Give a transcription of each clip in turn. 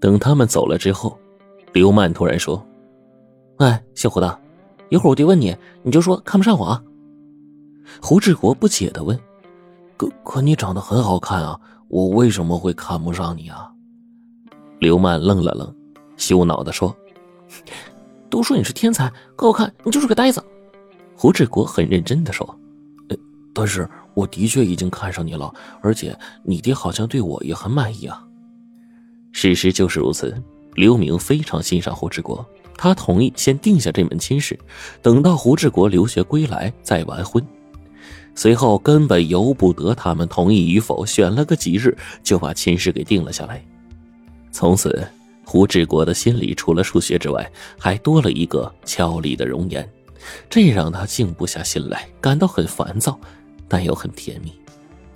等他们走了之后，刘曼突然说：“哎，小胡子，一会儿我爹问你，你就说看不上我啊。”胡志国不解的问：“可可你长得很好看啊，我为什么会看不上你啊？”刘曼愣了愣，羞恼的说：“都说你是天才，可我看你就是个呆子。”胡志国很认真的说：“呃，但是我的确已经看上你了，而且你爹好像对我也很满意啊。”事实就是如此，刘明非常欣赏胡志国，他同意先定下这门亲事，等到胡志国留学归来再完婚。随后根本由不得他们同意与否，选了个吉日就把亲事给定了下来。从此，胡志国的心里除了数学之外，还多了一个俏丽的容颜。这让他静不下心来，感到很烦躁，但又很甜蜜。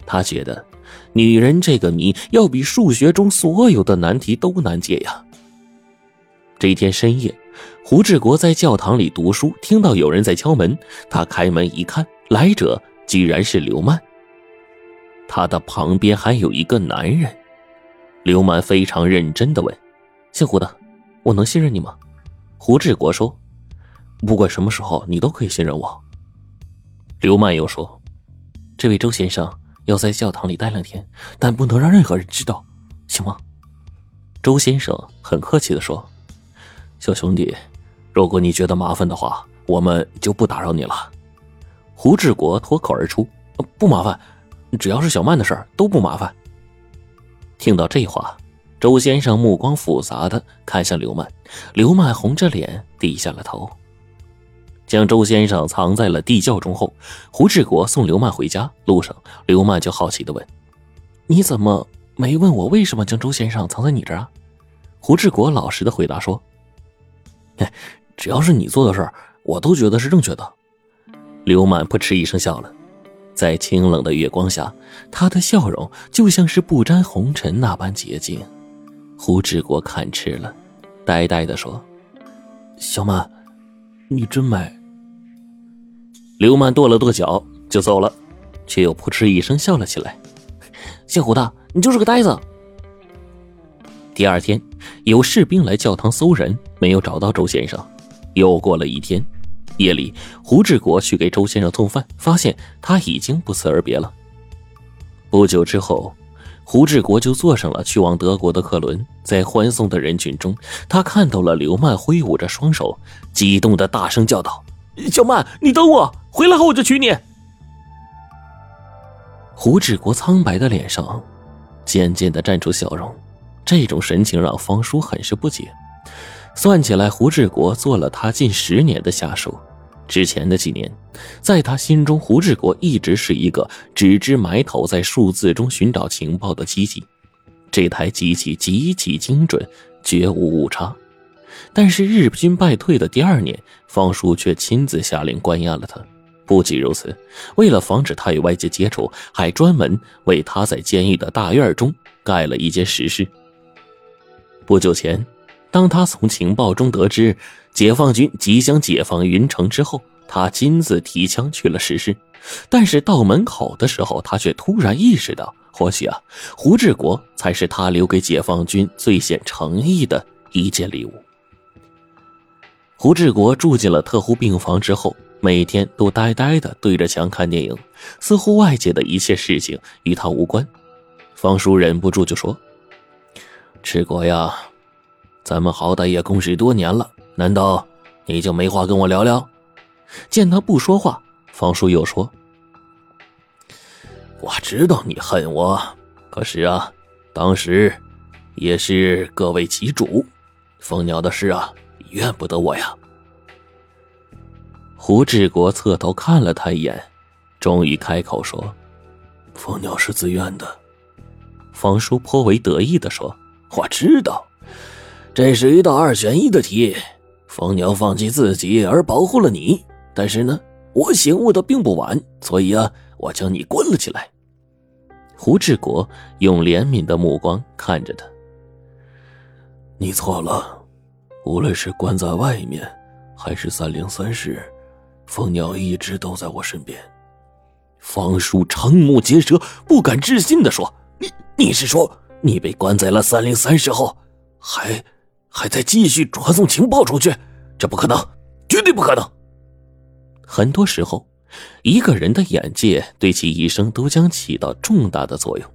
他觉得，女人这个谜要比数学中所有的难题都难解呀。这一天深夜，胡志国在教堂里读书，听到有人在敲门。他开门一看，来者居然是刘曼。他的旁边还有一个男人。刘曼非常认真的问：“姓胡的，我能信任你吗？”胡志国说。不管什么时候，你都可以信任我。刘曼又说：“这位周先生要在教堂里待两天，但不能让任何人知道，行吗？”周先生很客气的说：“小兄弟，如果你觉得麻烦的话，我们就不打扰你了。”胡志国脱口而出：“不麻烦，只要是小曼的事儿都不麻烦。”听到这话，周先生目光复杂的看向刘曼，刘曼红着脸低下了头。将周先生藏在了地窖中后，胡志国送刘曼回家路上，刘曼就好奇的问：“你怎么没问我为什么将周先生藏在你这儿啊？”胡志国老实的回答说：“只要是你做的事儿，我都觉得是正确的。”刘曼扑哧一声笑了，在清冷的月光下，他的笑容就像是不沾红尘那般洁净。胡志国看痴了，呆呆的说：“小曼，你真美。”刘曼跺了跺脚就走了，却又扑哧一声笑了起来。姓胡的，你就是个呆子。第二天，有士兵来教堂搜人，没有找到周先生。又过了一天，夜里，胡志国去给周先生送饭，发现他已经不辞而别了。不久之后，胡志国就坐上了去往德国的客轮，在欢送的人群中，他看到了刘曼挥舞着双手，激动的大声叫道。小曼，你等我回来后，我就娶你。胡志国苍白的脸上渐渐的绽出笑容，这种神情让方叔很是不解。算起来，胡志国做了他近十年的下属，之前的几年，在他心中，胡志国一直是一个只知埋头在数字中寻找情报的机器。这台机器极其精准，绝无误差。但是日军败退的第二年，方叔却亲自下令关押了他。不仅如此，为了防止他与外界接触，还专门为他在监狱的大院中盖了一间石室。不久前，当他从情报中得知解放军即将解放云城之后，他亲自提枪去了石室。但是到门口的时候，他却突然意识到，或许啊，胡志国才是他留给解放军最显诚意的一件礼物。胡志国住进了特护病房之后，每天都呆呆的对着墙看电影，似乎外界的一切事情与他无关。方叔忍不住就说：“志国呀，咱们好歹也共事多年了，难道你就没话跟我聊聊？”见他不说话，方叔又说：“我知道你恨我，可是啊，当时也是各为其主，蜂鸟的事啊。”怨不得我呀。胡志国侧头看了他一眼，终于开口说：“蜂鸟是自愿的。”方叔颇为得意的说：“我知道，这是一道二选一的题。蜂鸟放弃自己而保护了你，但是呢，我醒悟的并不晚，所以啊，我将你关了起来。”胡志国用怜悯的目光看着他：“你错了。”无论是关在外面，还是三零三室，蜂鸟一直都在我身边。方叔瞠目结舌，不敢置信的说：“你你是说，你被关在了三零三室后，还还在继续传送情报出去？这不可能，绝对不可能。很多时候，一个人的眼界对其一生都将起到重大的作用。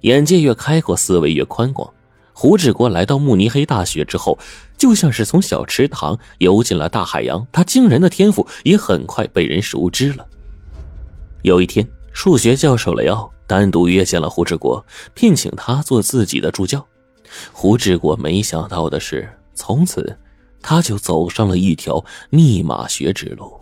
眼界越开阔，思维越宽广。胡志国来到慕尼黑大学之后，就像是从小池塘游进了大海洋。他惊人的天赋也很快被人熟知了。有一天，数学教授雷奥单独约见了胡志国，聘请他做自己的助教。胡志国没想到的是，从此他就走上了一条密码学之路。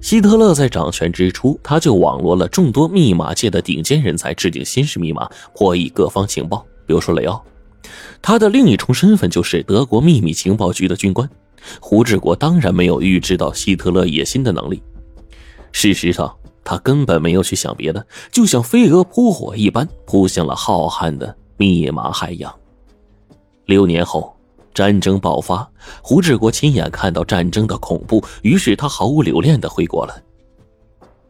希特勒在掌权之初，他就网罗了众多密码界的顶尖人才，制定新式密码，破译各方情报。比如说雷奥，他的另一重身份就是德国秘密情报局的军官。胡志国当然没有预知到希特勒野心的能力。事实上，他根本没有去想别的，就像飞蛾扑火一般扑向了浩瀚的密码海洋。六年后，战争爆发，胡志国亲眼看到战争的恐怖，于是他毫无留恋的回国了。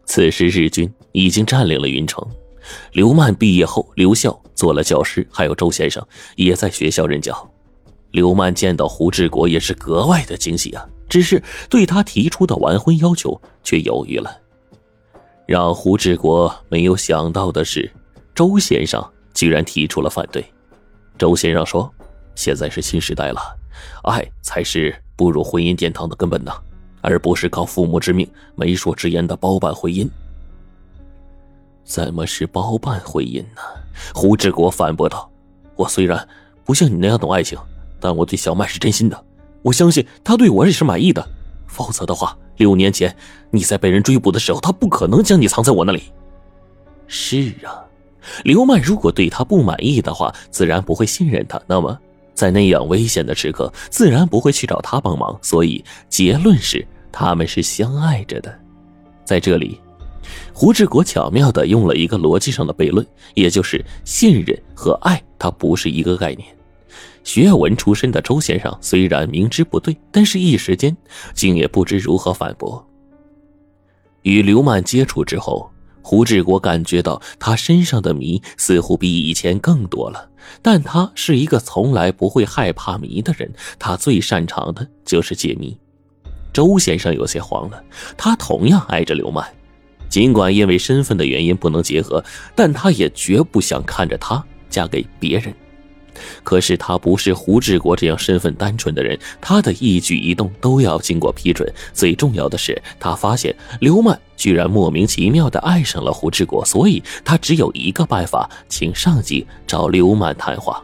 此时，日军已经占领了云城。刘曼毕业后留校做了教师，还有周先生也在学校任教。刘曼见到胡志国也是格外的惊喜啊，只是对他提出的完婚要求却犹豫了。让胡志国没有想到的是，周先生居然提出了反对。周先生说：“现在是新时代了，爱才是步入婚姻殿堂的根本呐，而不是靠父母之命、媒妁之言的包办婚姻。”怎么是包办婚姻呢？胡志国反驳道：“我虽然不像你那样懂爱情，但我对小麦是真心的。我相信他对我也是满意的。否则的话，六年前你在被人追捕的时候，他不可能将你藏在我那里。”是啊，刘曼如果对他不满意的话，自然不会信任他。那么，在那样危险的时刻，自然不会去找他帮忙。所以，结论是他们是相爱着的。在这里。胡志国巧妙地用了一个逻辑上的悖论，也就是信任和爱，它不是一个概念。学文出身的周先生虽然明知不对，但是一时间竟也不知如何反驳。与刘曼接触之后，胡志国感觉到他身上的谜似乎比以前更多了。但他是一个从来不会害怕谜的人，他最擅长的就是解谜。周先生有些慌了，他同样爱着刘曼。尽管因为身份的原因不能结合，但他也绝不想看着她嫁给别人。可是他不是胡志国这样身份单纯的人，他的一举一动都要经过批准。最重要的是，他发现刘曼居然莫名其妙的爱上了胡志国，所以他只有一个办法，请上级找刘曼谈话。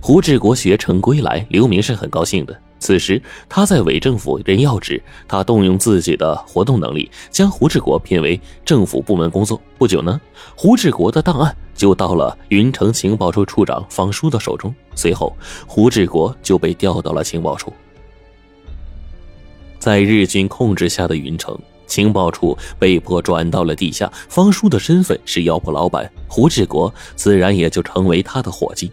胡志国学成归来，刘明是很高兴的。此时他在伪政府任要职，他动用自己的活动能力，将胡志国聘为政府部门工作。不久呢，胡志国的档案就到了云城情报处处长方叔的手中。随后，胡志国就被调到了情报处。在日军控制下的云城情报处被迫转到了地下，方叔的身份是药铺老板，胡志国自然也就成为他的伙计。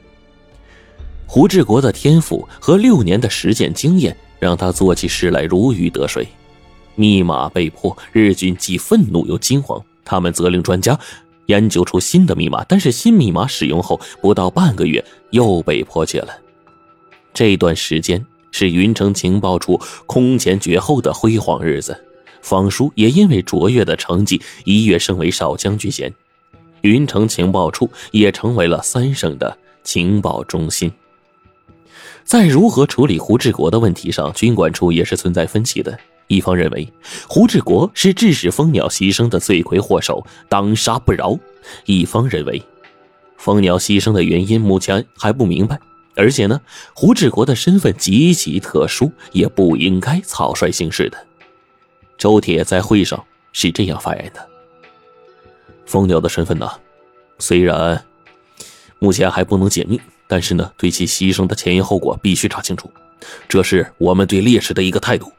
胡志国的天赋和六年的实践经验，让他做起事来如鱼得水。密码被破，日军既愤怒又惊慌。他们责令专家研究出新的密码，但是新密码使用后不到半个月又被破解了。这段时间是云城情报处空前绝后的辉煌日子。方叔也因为卓越的成绩一跃升为少将军衔，云城情报处也成为了三省的情报中心。在如何处理胡志国的问题上，军管处也是存在分歧的。一方认为胡志国是致使蜂鸟牺牲的罪魁祸首，当杀不饶；一方认为蜂鸟牺牲的原因目前还不明白，而且呢，胡志国的身份极其特殊，也不应该草率行事的。周铁在会上是这样发言的：“蜂鸟的身份呢，虽然目前还不能解密。”但是呢，对其牺牲的前因后果必须查清楚，这是我们对烈士的一个态度。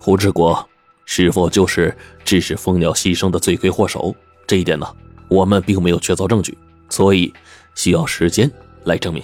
胡志国是否就是致使蜂鸟牺牲的罪魁祸首？这一点呢，我们并没有确凿证据，所以需要时间来证明。